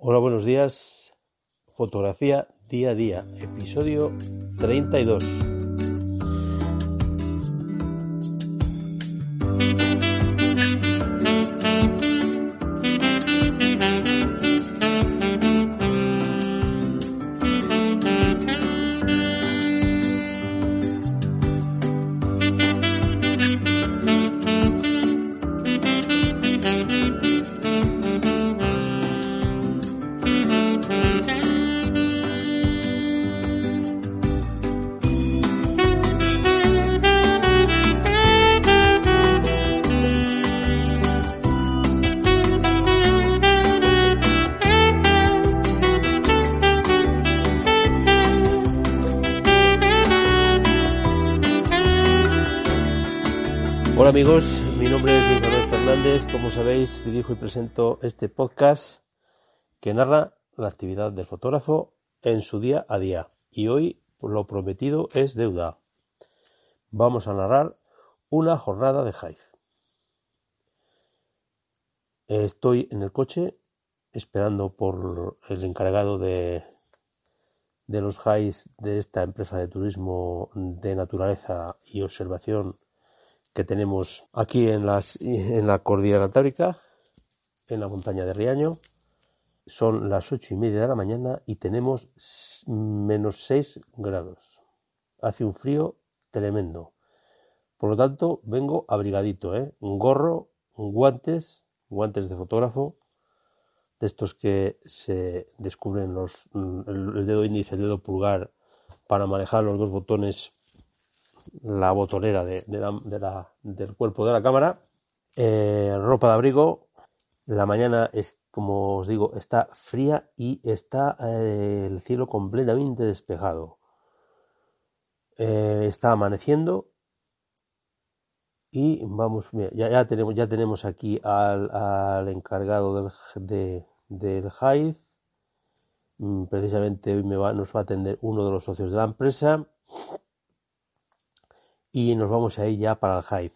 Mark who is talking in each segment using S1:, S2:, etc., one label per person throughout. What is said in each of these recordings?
S1: Hola, buenos días. Fotografía día a día, episodio 32. Hola amigos, mi nombre es Luis Manuel Fernández. Como sabéis, dirijo y presento este podcast que narra la actividad del fotógrafo en su día a día. Y hoy lo prometido es deuda. Vamos a narrar una jornada de Hive. Estoy en el coche esperando por el encargado de, de los highs de esta empresa de turismo de naturaleza y observación que tenemos aquí en, las, en la cordillera cantábrica, en la montaña de Riaño. Son las ocho y media de la mañana y tenemos menos 6 grados. Hace un frío tremendo. Por lo tanto, vengo abrigadito, ¿eh? Un gorro, guantes, guantes de fotógrafo, de estos que se descubren los, el dedo índice, el dedo pulgar, para manejar los dos botones la botonera de, la, del cuerpo de la cámara, eh, ropa de abrigo, la mañana es, como os digo, está fría y está eh, el cielo completamente despejado. Eh, está amaneciendo y vamos, ya, ya, tenemos, ya tenemos aquí al, encargado del, de, del Hive. Mm, precisamente hoy me va, nos va a atender uno de los socios de la empresa y nos vamos a ir ya para el Hive.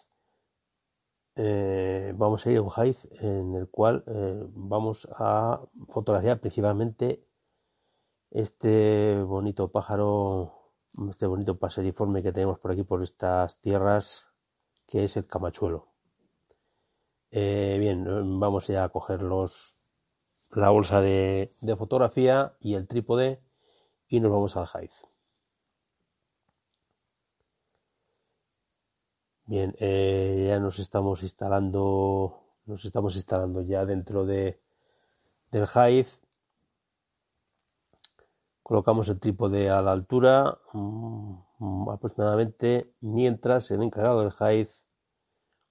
S1: Eh, vamos a ir a un Hive en el cual eh, vamos a fotografiar principalmente este bonito pájaro, este bonito paseriforme que tenemos por aquí, por estas tierras, que es el camachuelo. Eh, bien, vamos ya a coger los, la bolsa de, fotografía y el trípode y nos vamos al Hive. Bien, eh, ya nos estamos instalando, nos estamos instalando ya dentro de del Hive. Colocamos el trípode a la altura mm, aproximadamente mientras el encargado del Hive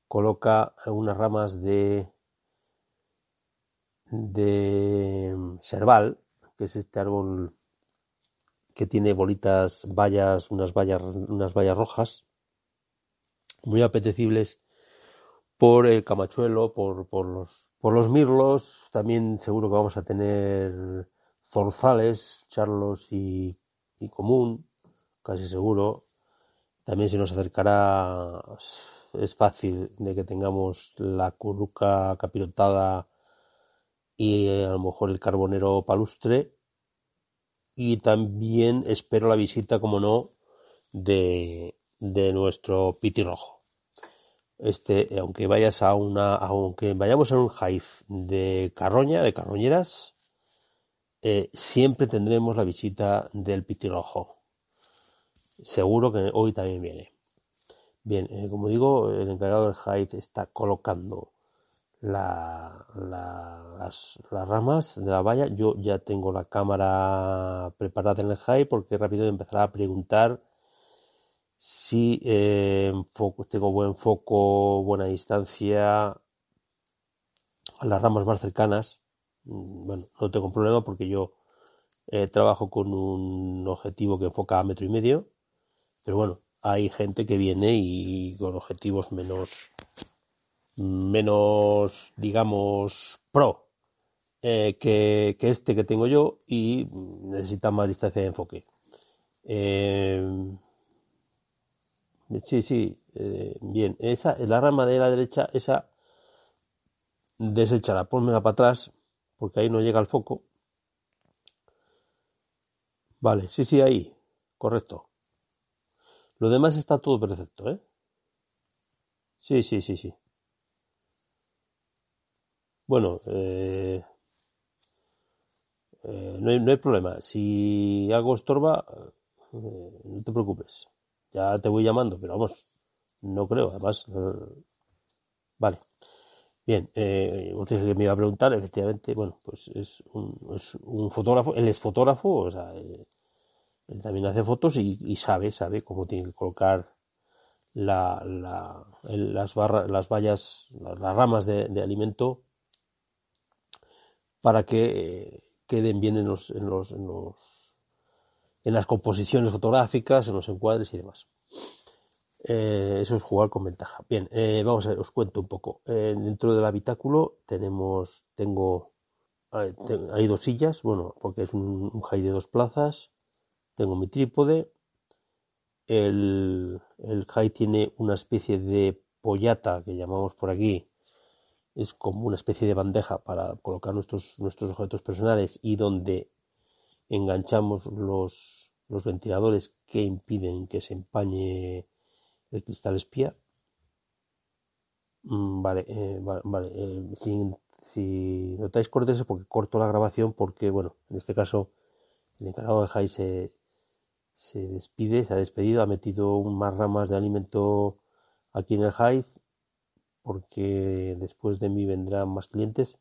S1: coloca unas ramas de de serval, que es este árbol que tiene bolitas, vallas, unas vallas, unas vallas rojas muy apetecibles por el camachuelo, por, por, los, por los mirlos, también seguro que vamos a tener zorzales, charlos y, y común, casi seguro. También se nos acercará, es fácil de que tengamos la curruca capirotada y a lo mejor el carbonero palustre. Y también espero la visita, como no, de, de nuestro pitirrojo. Este, aunque vayas a una, aunque vayamos a un hive de carroña, de carroñeras, eh, siempre tendremos la visita del pitirrojo. Seguro que hoy también viene. Bien, eh, como digo, el encargado del hive está colocando la, las, las, ramas de la valla. Yo ya tengo la cámara preparada en el hive porque rápido empezará a preguntar si eh, tengo buen foco, buena distancia a las ramas más cercanas. Mm, bueno, no tengo problema porque yo eh, trabajo con un objetivo que enfoca a metro y medio, pero bueno, hay gente que viene y con objetivos menos, menos, digamos, pro eh, que, que, este que tengo yo y necesita más distancia de enfoque. Eh, Sí, sí, eh, bien. Esa, la rama de la derecha, esa, deséchala, ponmela para atrás, porque ahí no llega el foco. Vale, sí, sí, ahí. Correcto. Lo demás está todo perfecto, ¿eh? Sí, sí, sí, sí. Bueno, eh, eh, no, hay, no hay problema. Si algo estorba, no te preocupes. Ya te voy llamando, pero vamos, no creo. Además, eh, vale. Bien, eh, usted que me iba a preguntar, efectivamente, bueno, pues es un, fotógrafo, él es fotógrafo, o sea, eh, él también hace fotos y, sabe, sabe cómo tiene que colocar la, la, las barras, las vallas, las, ramas de, de alimento para que eh, queden bien en los, en los, en los, en las composiciones fotográficas, en los encuadres y demás. Eh, eso es jugar con ventaja. Bien, eh, vamos a ver, os cuento un poco. Eh, dentro del habitáculo tenemos, tengo, hay, dos sillas, bueno, porque es un, un high de dos plazas. Tengo mi trípode. El, el high tiene una especie de pollata que llamamos por aquí. Es como una especie de bandeja para colocar nuestros, nuestros objetos personales y donde enganchamos los, los ventiladores que impiden que se empañe el cristal espía. Mm, Vale, eh, va- vale. eh, si, notáis cortes es porque corto la grabación porque, bueno, en este caso el encargado de Jai se, se despide, se ha despedido, ha metido más ramas de alimento aquí en el Hive porque después de mí vendrán más clientes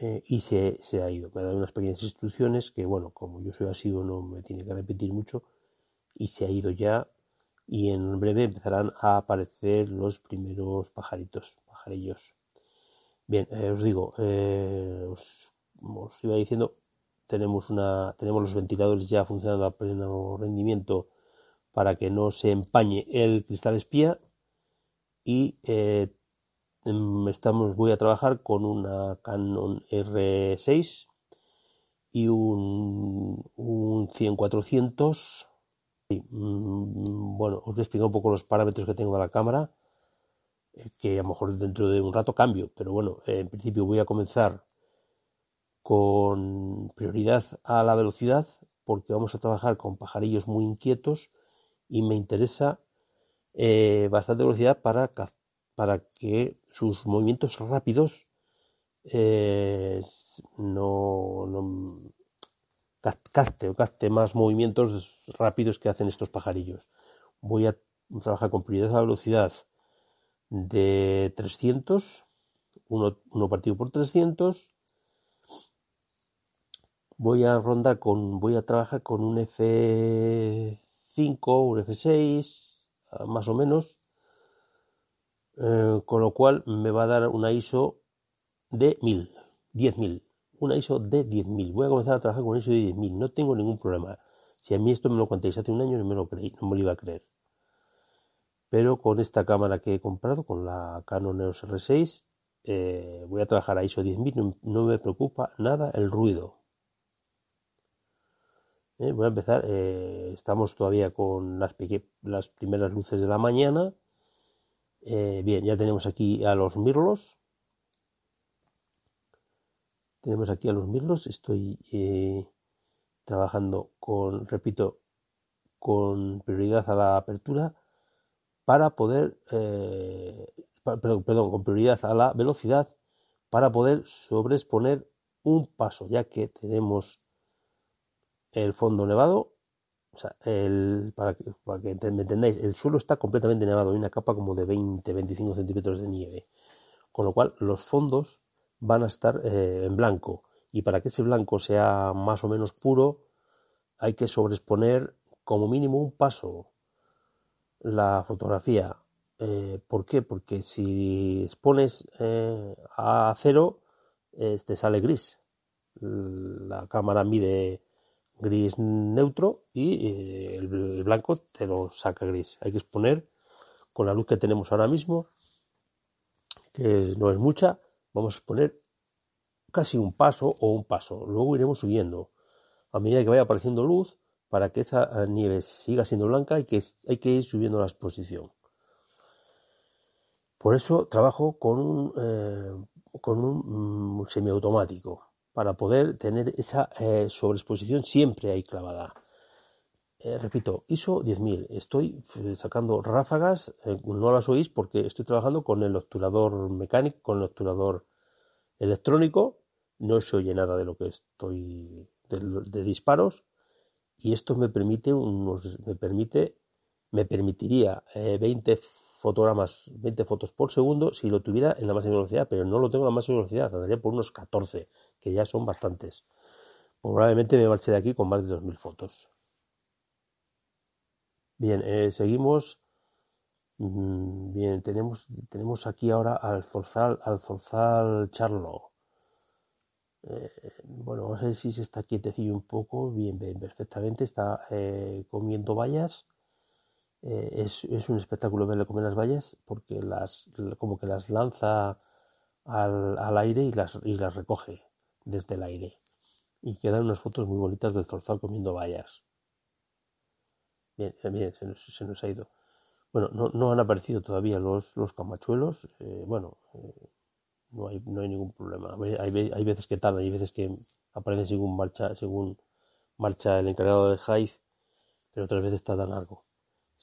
S1: eh, y se, se ha ido. Me dado unas pequeñas instrucciones que, bueno, como yo soy asiduo no me tiene que repetir mucho y se ha ido ya y en breve empezarán a aparecer los primeros pajaritos, pajarillos. Bien, eh, os digo, eh, os, os iba diciendo, tenemos una, tenemos los ventiladores ya funcionando a pleno rendimiento para que no se empañe el cristal espía y estamos, voy a trabajar con una Canon R6 y un, un 100-400 Sí, mm, Bueno, os voy a explicar un poco los parámetros que tengo de la cámara, eh, que a lo mejor dentro de un rato cambio, pero bueno, eh, en principio voy a comenzar con prioridad a la velocidad, porque vamos a trabajar con pajarillos muy inquietos y me interesa eh, bastante velocidad para, para que sus movimientos rápidos eh, no, no ca- capte o capte más movimientos rápidos que hacen estos pajarillos. Voy a trabajar con prioridad a velocidad de 300, uno, uno partido por 300. Voy a rondar con, voy a trabajar con un F5, un F6, ah, más o menos, eh, con lo cual me va a dar una ISO de 1000, 10.000, una ISO de 10.000. Voy a comenzar a trabajar con una ISO de 10.000, no tengo ningún problema. Si a mí esto me lo contéis hace un año no me lo creí, no me lo iba a creer. Pero con esta cámara que he comprado, con la Canon EOS R6, eh, voy a trabajar a ISO 10.000, no, no me preocupa nada el ruido. Eh, voy a empezar, estamos todavía con las, las primeras luces de la mañana. Eh, bien, ya tenemos aquí a los mirlos. Tenemos aquí a los mirlos. Estoy eh, trabajando con, repito, con prioridad a la apertura para poder, eh, perdón, con prioridad a la velocidad para poder sobreexponer un paso, ya que tenemos el fondo nevado, o sea, el, para, que, me entendáis, el suelo está completamente nevado, hay una capa como de 20-25 centímetros de nieve, con lo cual los fondos van a estar eh, en blanco y para que ese blanco sea más o menos puro hay que sobreexponer como mínimo un paso la fotografía. Eh, ¿Por qué? Porque si expones eh, a cero, te sale gris. La cámara mide gris neutro y eh, el, blanco te lo saca gris. Hay que exponer con la luz que tenemos ahora mismo, que no es mucha, vamos a exponer casi un paso o un paso. Luego iremos subiendo a medida que vaya apareciendo luz para que esa eh, nieve siga siendo blanca y que hay que ir subiendo la exposición. Por eso trabajo con un, eh, con un mm, semiautomático. Para poder tener esa eh, sobreexposición siempre ahí clavada. Eh, repito, ISO 10.000. Estoy eh, sacando ráfagas, no las oís porque estoy trabajando con el obturador mecánico, con el obturador electrónico. No se oye nada de lo que estoy de, disparos y esto me permite unos, me permite, me permitiría 20 fotogramas, 20 fotos por segundo si lo tuviera en la máxima velocidad, pero no lo tengo en la máxima velocidad, andaría por unos 14, que ya son bastantes. Probablemente me marche de aquí con más de 2.000 fotos. Bien, eh, seguimos. Mm, bien, tenemos, tenemos aquí ahora al Forzal, al Forzal Charlo. Eh, bueno, vamos a ver si se está quietecillo un poco. Bien, bien, perfectamente. Está eh, comiendo vallas. Es, es, un espectáculo verle comer las vallas porque las como que las lanza al, al aire y las, y las recoge desde el aire. Y quedan unas fotos muy bonitas del zorzal comiendo bayas. Bien, bien se, nos, ha ido. Bueno, no, no, han aparecido todavía los, los camachuelos. Eh, bueno, eh, no, hay, no hay ningún problema. Hay, hay veces que tardan, hay veces que aparecen según marcha, según marcha el encargado de Hive, pero otras veces tardan algo.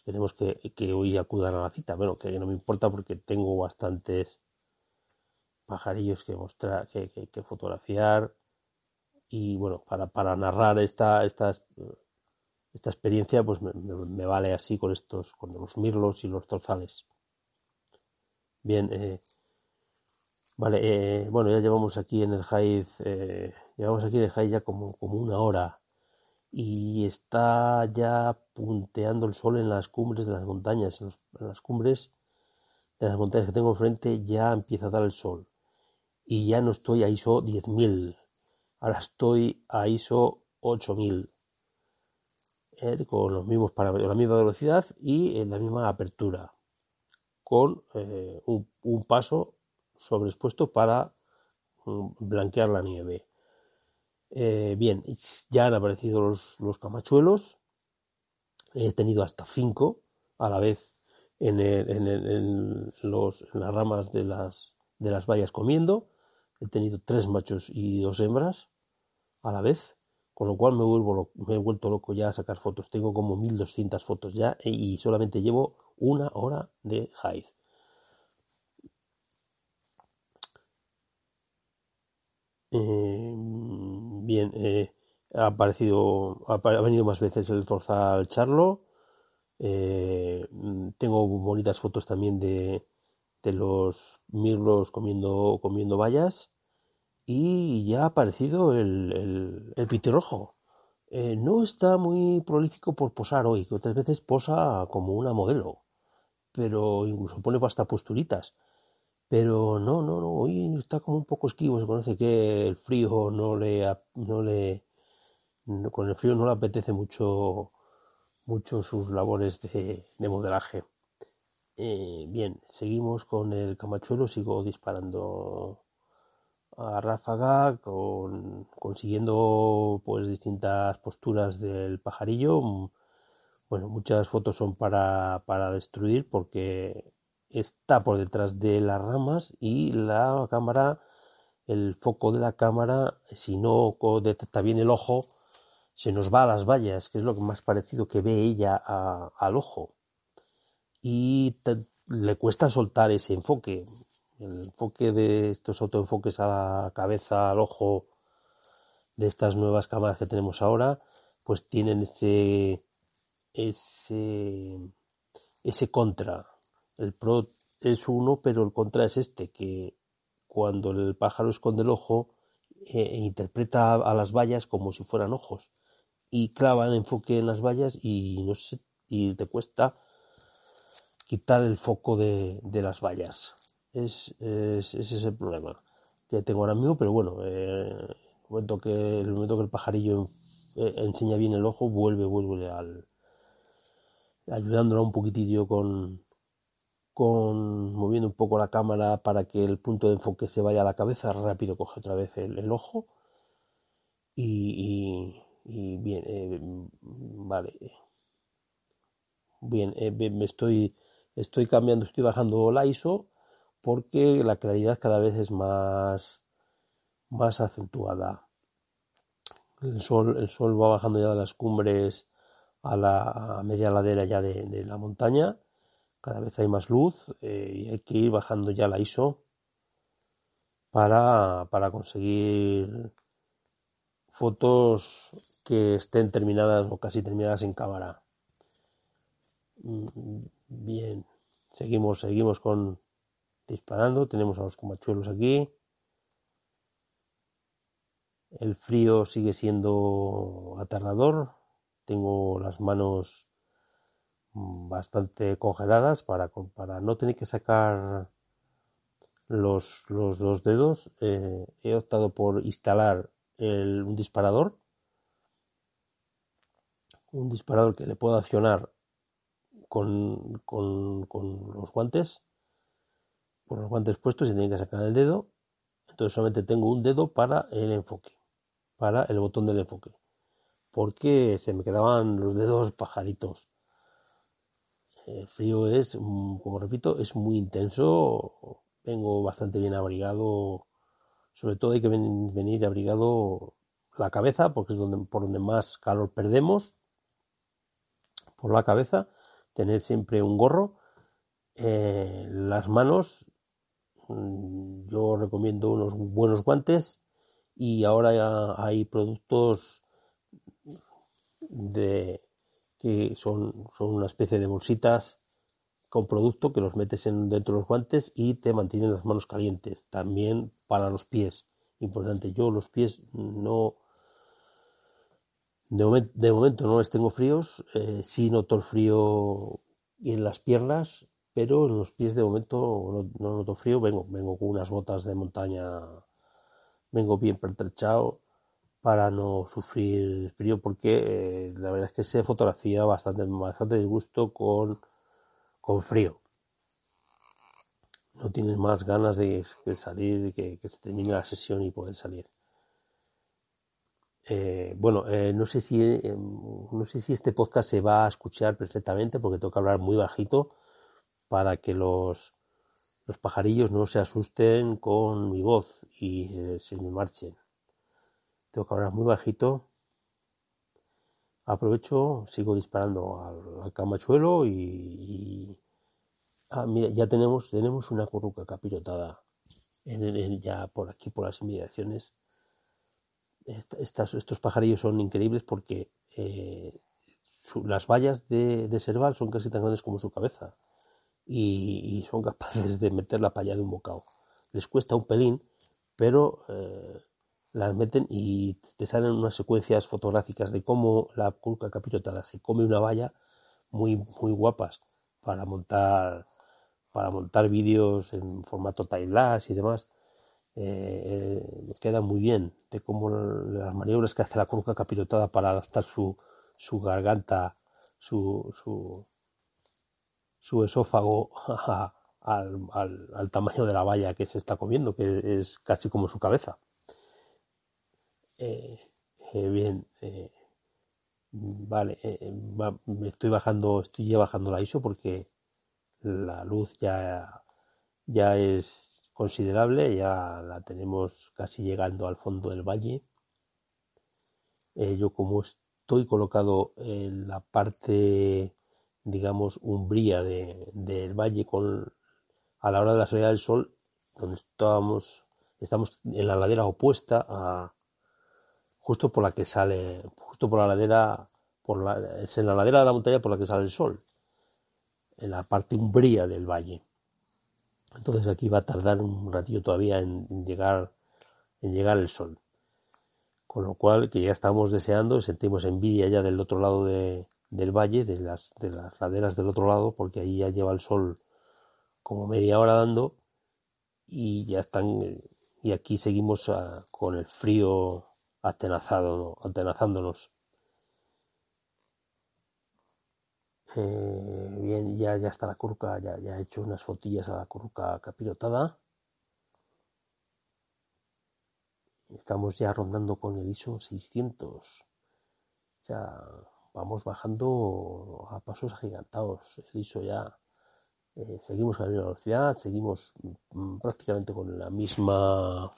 S1: Esperemos que, que hoy acudan a la cita. Bueno, que no me importa porque tengo bastantes pajarillos que mostrar, que, fotografiar y bueno, para, para narrar esta, esta, esta experiencia pues me, vale así con estos, con los mirlos y los torzales. Bien, eh, vale, eh, bueno, ya llevamos aquí en el Hive, eh, llevamos aquí en el Hive ya como, como una hora y está ya punteando el sol en las cumbres de las montañas, en, las cumbres de las montañas que tengo enfrente ya empieza a dar el sol. Y ya no estoy a ISO 10.000, ahora estoy a ISO 8.000 eh, con los mismos parámetros, la misma velocidad y en la misma apertura, con eh, un, paso sobreexpuesto para mm, blanquear la nieve. Eh, bien, ya han aparecido los, los, camachuelos, he tenido hasta 5 a la vez en, en, los, en las ramas de las, de las vallas comiendo he tenido tres machos y dos hembras a la vez, con lo cual me, vuelvo, me he vuelto loco ya a sacar fotos. Tengo como 1200 fotos ya y solamente llevo una hora de Hive. Eh, bien, eh, ha aparecido, ha, venido más veces el zorzal charlo. Eh, tengo bonitas fotos también de, de los mirlos comiendo, comiendo bayas y ya ha aparecido el, el, pitirrojo. Eh, no está muy prolífico por posar hoy, que otras veces posa como una modelo, pero incluso pone hasta posturitas. Pero no, no, no, hoy está como un poco esquivo, se conoce que el frío no le, no le, con el frío no le apetece mucho, mucho sus labores de, de modelaje. Eh, bien, seguimos con el camachuelo, sigo disparando a ráfaga, con, consiguiendo pues distintas posturas del pajarillo. Bueno, muchas fotos son para, para destruir porque está por detrás de las ramas y la cámara, el foco de la cámara, si no detecta bien el ojo, se nos va a las vallas, que es lo más parecido que ve ella al ojo y le cuesta soltar ese enfoque. El enfoque de estos autoenfoques a la cabeza, al ojo de estas nuevas cámaras que tenemos ahora, pues tienen ese, ese, ese contra. El pro es uno, pero el contra es este, que cuando el pájaro esconde el ojo, eh, interpreta a las vallas como si fueran ojos y clava el enfoque en las vallas y no sé, y te cuesta quitar el foco de, las vallas. Es, ese es el problema que tengo ahora mismo, pero bueno, eh, el, momento que, el momento que el pajarillo eh, enseña bien el ojo, vuelve, vuelve al ayudándolo un poquitillo con, con moviendo un poco la cámara para que el punto de enfoque se vaya a la cabeza, rápido coge otra vez el, ojo y, bien, eh, vale. Bien, me estoy estoy cambiando, estoy bajando la ISO porque la claridad cada vez es más más acentuada. El sol, el sol va bajando ya de las cumbres a la media ladera ya de, la montaña. Cada vez hay más luz eh, y hay que ir bajando ya la ISO para, para conseguir fotos que estén terminadas o casi terminadas en cámara. Mm, bien, seguimos, seguimos con disparando. Tenemos a los comachuelos aquí. El frío sigue siendo aterrador. Tengo las manos bastante congeladas para, no tener que sacar los, los dos dedos. Eh, he optado por instalar un disparador. Un disparador que le puedo accionar con, con, con los guantes. Con los guantes puestos y tiene que sacar el dedo. Entonces solamente tengo un dedo para el enfoque para el botón del enfoque porque se me quedaban los dedos pajaritos el frío es mm, como repito es muy intenso vengo bastante bien abrigado sobre todo hay que venir abrigado la cabeza porque es donde por donde más calor perdemos por la cabeza tener siempre un gorro eh, las manos mm, yo recomiendo unos buenos guantes y ahora hay productos de que son, son una especie de bolsitas con producto que los metes en, dentro de los guantes y te mantienen las manos calientes. También para los pies. Importante, yo los pies no... De, momento no les tengo fríos, eh, sí noto el frío en las piernas, pero en los pies de momento no, no noto frío. Vengo, vengo con unas botas de montaña vengo bien pertrechado para no sufrir frío porque eh, la verdad es que se fotografía bastante, bastante disgusto con, con frío. No tienes más ganas de, salir, que, que se termine la sesión y poder salir. Eh, bueno, eh, no sé si no sé si este podcast se va a escuchar perfectamente porque tengo que hablar muy bajito para que los los pajarillos no se asusten con mi voz y eh, se me marchen. Tengo que hablar muy bajito. Aprovecho, sigo disparando al, camachuelo y, ah, mira, ya tenemos, tenemos una curruca capirotada en, ya por aquí, por las inmediaciones. estos pajarillos son increíbles porque eh, las vallas de, de Serval son casi tan grandes como su cabeza y, son capaces de meterla para allá de un bocado. Les cuesta un pelín, pero eh, las meten y te salen unas secuencias fotográficas de cómo la curca capirotada se come una valla muy, muy guapas para montar para montar vídeos en formato timelapse y demás. Eh, queda muy bien de cómo las maniobras que hace la curca capirotada para adaptar su, su garganta, su, su, su esófago al, tamaño de la valla que se está comiendo, que es casi como su cabeza. Eh, eh, bien, eh, vale, me estoy bajando, estoy ya bajando la ISO porque la luz ya, ya es considerable, ya la tenemos casi llegando al fondo del valle. yo como estoy colocado en la parte digamos, umbría de, del valle con, a la hora de la salida del sol, donde estábamos, estamos en la ladera opuesta a, justo por la que sale, justo por la ladera, por la, es en la ladera de la montaña por la que sale el sol, en la parte umbría del valle. Entonces aquí va a tardar un ratillo todavía en llegar, en llegar el sol. Con lo cual, que ya estamos deseando, sentimos envidia ya del otro lado de, del valle, de las, de las laderas del otro lado, porque ahí ya lleva el sol como media hora dando y ya están, eh, y aquí seguimos ah, con el frío atenazándonos. Eh, bien, ya, ya está la curca, ya, ya he hecho unas fotillas a la curca capirotada. Estamos ya rondando con el ISO 600. O sea, vamos bajando a pasos agigantados. El ISO ya eh, seguimos a la misma velocidad, seguimos mm, prácticamente con la misma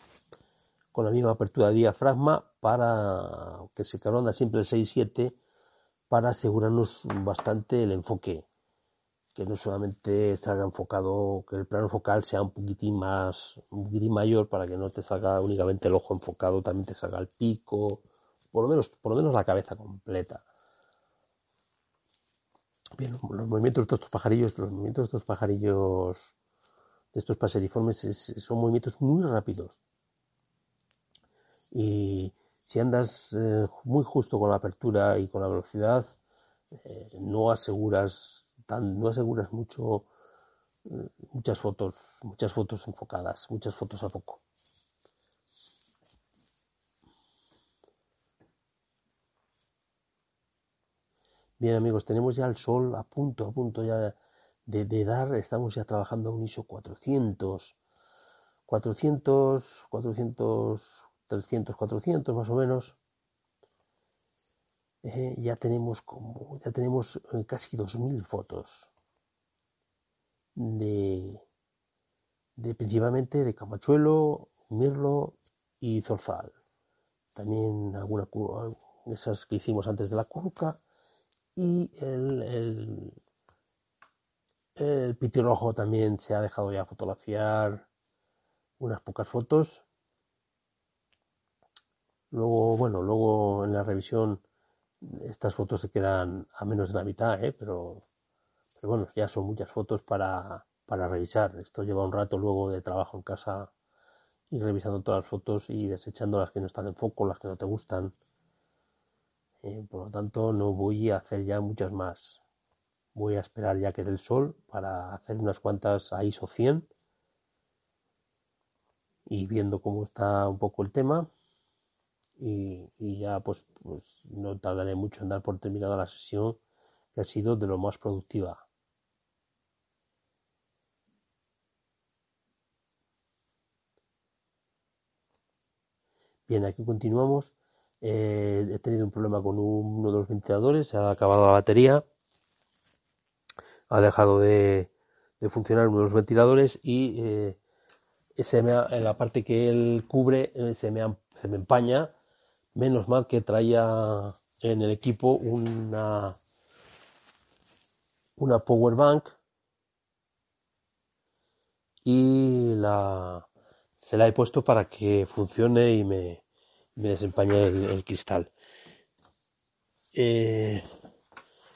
S1: con la misma apertura de diafragma para que se corona siempre el 6-7 para asegurarnos bastante el enfoque que no solamente salga enfocado, que el plano focal sea un poquitín más, un poquitín mayor para que no te salga únicamente el ojo enfocado, también te salga el pico, por lo menos, por lo menos la cabeza completa. Bien, los movimientos de estos pajarillos, los movimientos de estos pajarillos, de estos paseriformes, son movimientos muy rápidos. Y si andas eh, muy justo con la apertura y con la velocidad, eh, no aseguras tan, no aseguras mucho eh, muchas fotos, muchas fotos enfocadas, muchas fotos a poco. Bien amigos, tenemos ya el sol a punto, a punto ya de, dar, estamos ya trabajando a un ISO 400, 400, 400, 300, 400 más o menos. Eh, ya tenemos como, ya tenemos eh, casi 2.000 fotos de, de principalmente de Camachuelo, Mirlo y Zorzal. También alguna esas que hicimos antes de la curca y el, el, el pitirrojo también se ha dejado ya fotografiar unas pocas fotos. Luego, bueno, luego en la revisión estas fotos se quedan a menos de la mitad, ¿eh? pero, pero bueno, ya son muchas fotos para, para revisar. Esto lleva un rato luego de trabajo en casa y revisando todas las fotos y desechando las que no están en foco, las que no te gustan. Eh, por lo tanto, no voy a hacer ya muchas más. Voy a esperar ya que dé el sol para hacer unas cuantas a ISO 100 y viendo cómo está un poco el tema. Y, ya pues, pues no tardaré mucho en dar por terminada la sesión que ha sido de lo más productiva. Bien, aquí continuamos eh, he tenido un problema con uno de los ventiladores, se ha acabado la batería, ha dejado de, funcionar uno de los ventiladores y eh, en la parte que él cubre eh, se, me, se me empaña. Menos mal que traía en el equipo una, una power bank y la, se la he puesto para que funcione y me, me desempaña el, cristal. Eh,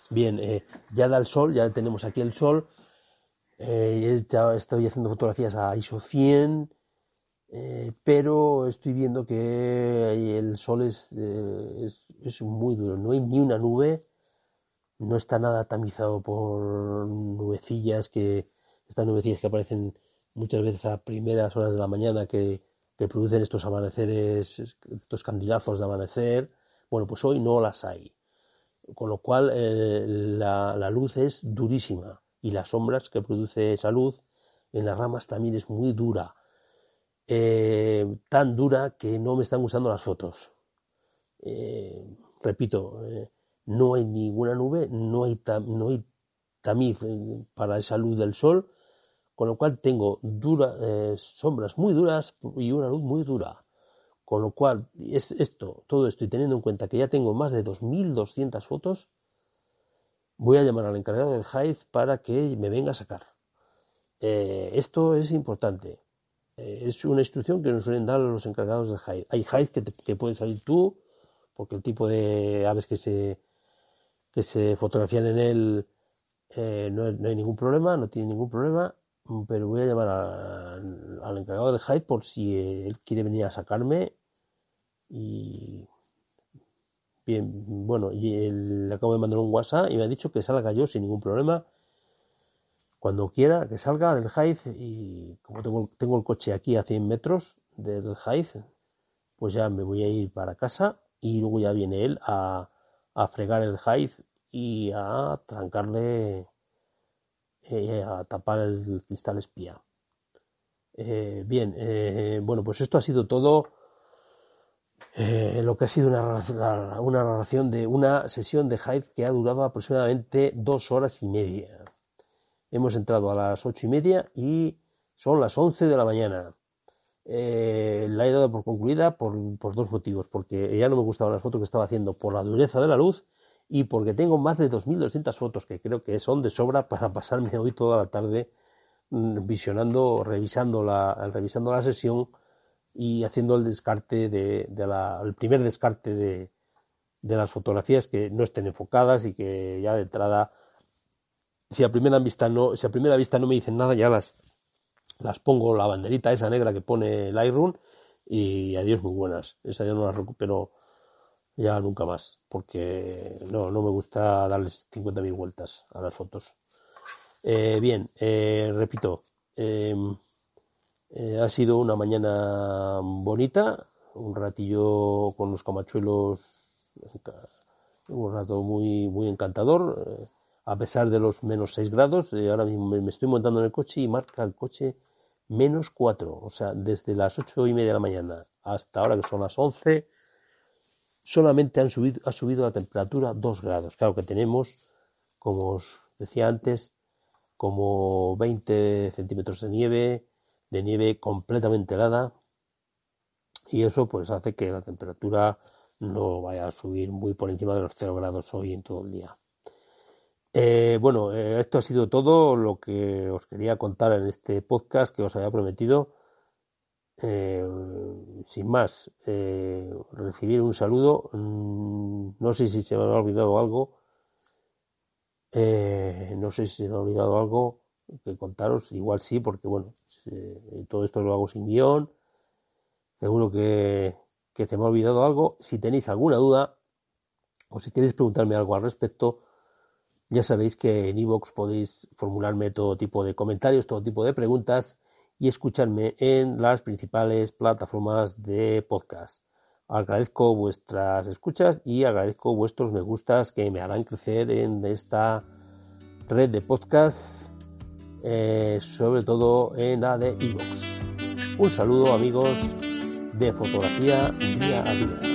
S1: bien, eh, ya da el sol, ya tenemos aquí el sol. Eh, ya estoy haciendo fotografías a ISO 100, pero estoy viendo que el sol es, es, muy duro. No hay ni una nube, no está nada tamizado por nubecillas que estas nubecillas que aparecen muchas veces a primeras horas de la mañana que que producen estos amaneceres, estos candilazos de amanecer, bueno, pues hoy no las hay. Con lo cual eh, la, luz es durísima y las sombras que produce esa luz en las ramas también es muy dura. Eh, tan dura que no me están gustando las fotos. Eh, repito, no hay ninguna nube, no hay, tamiz para esa luz del sol con lo cual tengo eh, sombras muy duras y una luz muy dura. Con lo cual, es esto, todo esto, y teniendo en cuenta que ya tengo más de 2.200 fotos, voy a llamar al encargado del Hive para que me venga a sacar. Eh, esto es importante. Eh, es una instrucción que nos suelen dar los encargados del Hive. Hay Hive que, que pueden salir tú, porque el tipo de aves que se, que se fotografían en él no, no, hay ningún problema, no tiene ningún problema pero voy a llamar al encargado del Hyde por si él quiere venir a sacarme y bien bueno y él, acabo de mandar un WhatsApp y me ha dicho que salga yo sin ningún problema cuando quiera que salga del Hyde y como tengo, el coche aquí a 100 metros del Hyde pues ya me voy a ir para casa y luego ya viene él a, a fregar el Hyde y a trancarle eh, a tapar el cristal espía. Eh, bien, eh, bueno, pues esto ha sido todo lo que ha sido una, una narración de una sesión de Hive que ha durado aproximadamente dos horas y media. Hemos entrado a las ocho y media y son las once de la mañana. eh, la he dado por concluida por, por, dos motivos. Porque ya no me gustaban las fotos que estaba haciendo por la dureza de la luz y porque tengo más de 2.200 fotos que creo que son de sobra para pasarme hoy toda la tarde mm, visionando, revisando la, revisando la sesión y haciendo el descarte de, de la, el primer descarte de, de las fotografías que no estén enfocadas y que ya de entrada si a primera vista no si a primera vista no me dicen nada ya las las pongo la banderita esa negra que pone Lightroom y adiós muy buenas. Esa ya no la recupero ya nunca más, porque no, no me gusta darles 50.000 vueltas a las fotos. Eh, bien, eh, repito, em, eh, ha sido una mañana bonita, un ratillo con los camachuelos, un rato muy, muy encantador, a pesar de los menos 6 grados. ahora mismo me, estoy montando en el coche y marca el coche menos 4, o sea, desde las 8 y media de la mañana hasta ahora que son las 11, solamente ha subido la temperatura 2 grados. Claro que tenemos, como os decía antes, como 20 centímetros de nieve, de nieve completamente helada, y eso pues hace que la temperatura no vaya a subir muy por encima de los 0 grados hoy en todo el día. Eh, bueno, eh, esto ha sido todo lo que os quería contar en este podcast que os había prometido. Eh, sin más, recibir un saludo. Mm, no sé si se me ha olvidado algo. no sé si se me ha olvidado algo que contaros. Igual sí, porque bueno, todo esto lo hago sin guion. Seguro que se me ha olvidado algo. Si tenéis alguna duda o si queréis preguntarme algo al respecto, ya sabéis que en iVoox podéis formularme todo tipo de comentarios, todo tipo de preguntas y escucharme en las principales plataformas de podcast. Agradezco vuestras escuchas y agradezco vuestros me gustas que me harán crecer en esta red de podcast, eh, sobre todo en la de iVoox. Un saludo amigos de fotografía día a día.